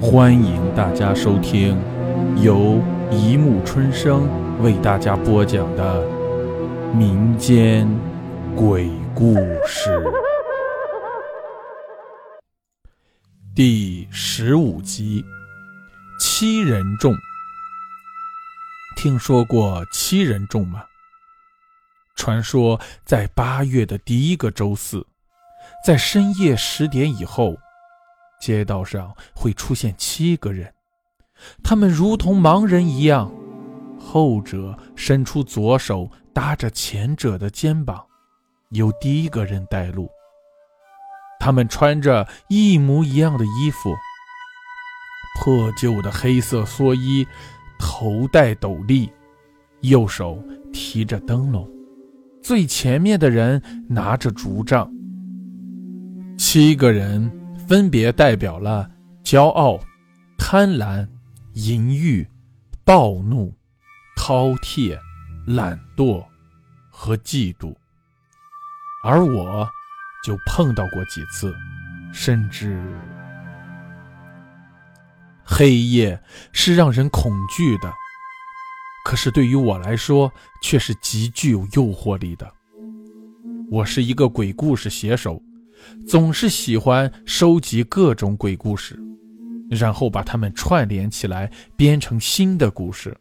欢迎大家收听由一木春生为大家播讲的民间鬼故事第十五集《七人众》。听说过七人众吗？传说在八月的第一个周四，在深夜十点以后。街道上会出现七个人，他们如同盲人一样，后者伸出左手搭着前者的肩膀，由第一个人带路。他们穿着一模一样的衣服，破旧的黑色蓑衣，头戴斗笠，右手提着灯笼，最前面的人拿着竹杖。七个人。分别代表了骄傲、贪婪、淫欲、暴怒、饕餮、懒惰和嫉妒，而我就碰到过几次，甚至黑夜是让人恐惧的，可是对于我来说却是极具有诱惑力的。我是一个鬼故事写手。总是喜欢收集各种鬼故事，然后把它们串联起来，编成新的故事。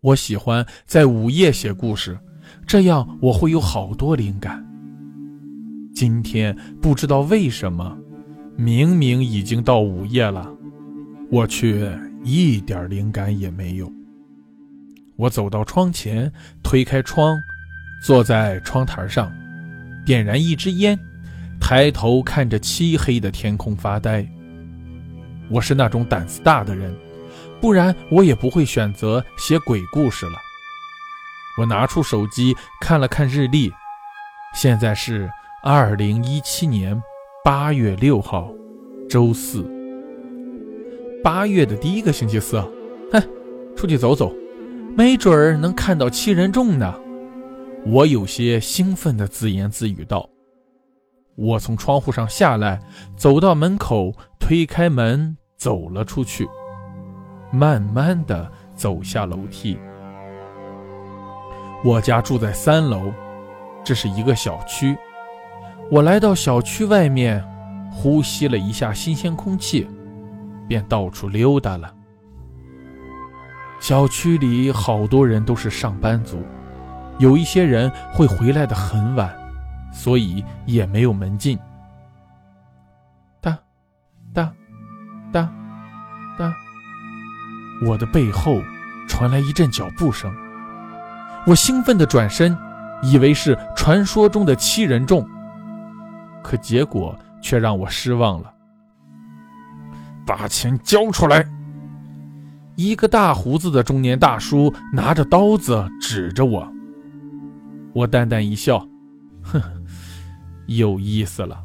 我喜欢在午夜写故事，这样我会有好多灵感。今天不知道为什么，明明已经到午夜了，我却一点灵感也没有。我走到窗前，推开窗，坐在窗台上。点燃一支烟，抬头看着漆黑的天空发呆。我是那种胆子大的人，不然我也不会选择写鬼故事了。我拿出手机看了看日历，现在是二零一七年八月六号，周四。八月的第一个星期四，哼，出去走走，没准儿能看到七人众呢。我有些兴奋地自言自语道：“我从窗户上下来，走到门口，推开门，走了出去，慢慢地走下楼梯。我家住在三楼，这是一个小区。我来到小区外面，呼吸了一下新鲜空气，便到处溜达了。小区里好多人都是上班族。”有一些人会回来的很晚，所以也没有门禁。哒，哒，哒，哒，我的背后传来一阵脚步声，我兴奋的转身，以为是传说中的七人众，可结果却让我失望了。把钱交出来！一个大胡子的中年大叔拿着刀子指着我。我淡淡一笑，哼，有意思了。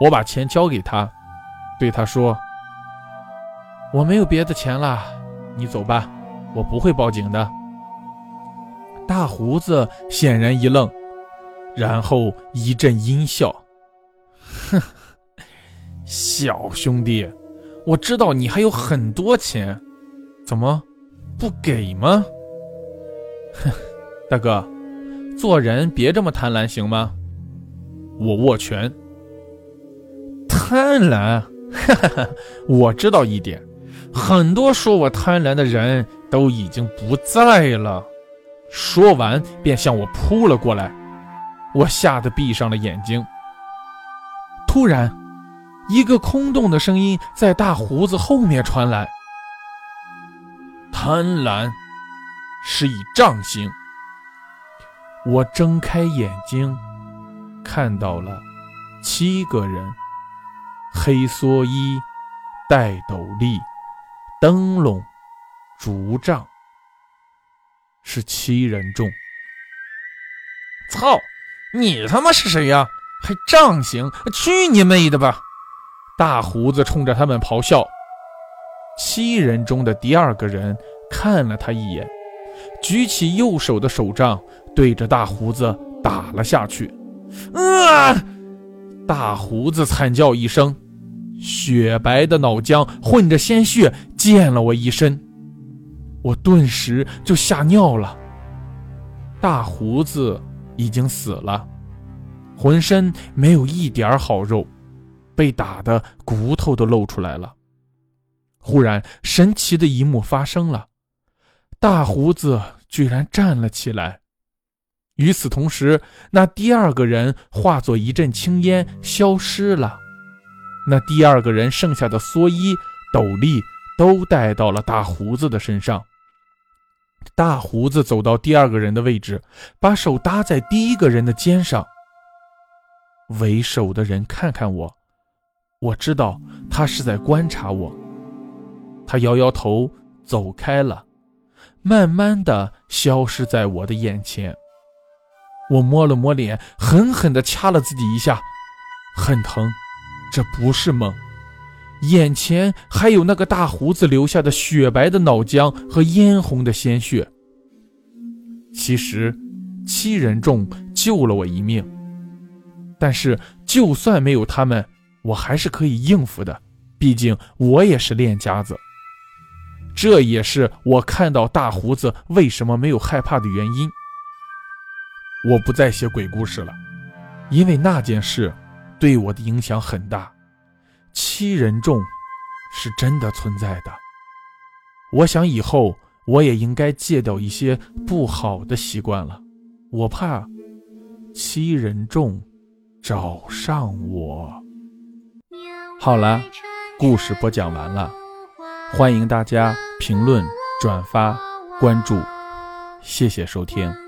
我把钱交给他，对他说：“我没有别的钱了，你走吧，我不会报警的。”大胡子显然一愣，然后一阵阴笑：“哼，小兄弟，我知道你还有很多钱，怎么不给吗？”哼，大哥。做人别这么贪婪，行吗？我握拳。贪婪，哈哈哈！我知道一点，很多说我贪婪的人都已经不在了。说完，便向我扑了过来。我吓得闭上了眼睛。突然，一个空洞的声音在大胡子后面传来：“贪婪是以杖刑。”我睁开眼睛，看到了七个人，黑蓑衣，戴斗笠，灯笼，竹杖，是七人众。操！你他妈是谁呀？还杖刑？去你妹的吧！大胡子冲着他们咆哮。七人中的第二个人看了他一眼，举起右手的手杖。对着大胡子打了下去，啊！大胡子惨叫一声，雪白的脑浆混着鲜血溅了我一身，我顿时就吓尿了。大胡子已经死了，浑身没有一点好肉，被打的骨头都露出来了。忽然，神奇的一幕发生了，大胡子居然站了起来。与此同时，那第二个人化作一阵青烟消失了。那第二个人剩下的蓑衣、斗笠都戴到了大胡子的身上。大胡子走到第二个人的位置，把手搭在第一个人的肩上。为首的人看看我，我知道他是在观察我。他摇摇头，走开了，慢慢的消失在我的眼前。我摸了摸脸，狠狠地掐了自己一下，很疼。这不是梦，眼前还有那个大胡子留下的雪白的脑浆和嫣红的鲜血。其实，七人众救了我一命，但是就算没有他们，我还是可以应付的。毕竟我也是练家子。这也是我看到大胡子为什么没有害怕的原因。我不再写鬼故事了，因为那件事对我的影响很大。七人众是真的存在的。我想以后我也应该戒掉一些不好的习惯了。我怕七人众找上我。好了，故事播讲完了，欢迎大家评论、转发、关注，谢谢收听。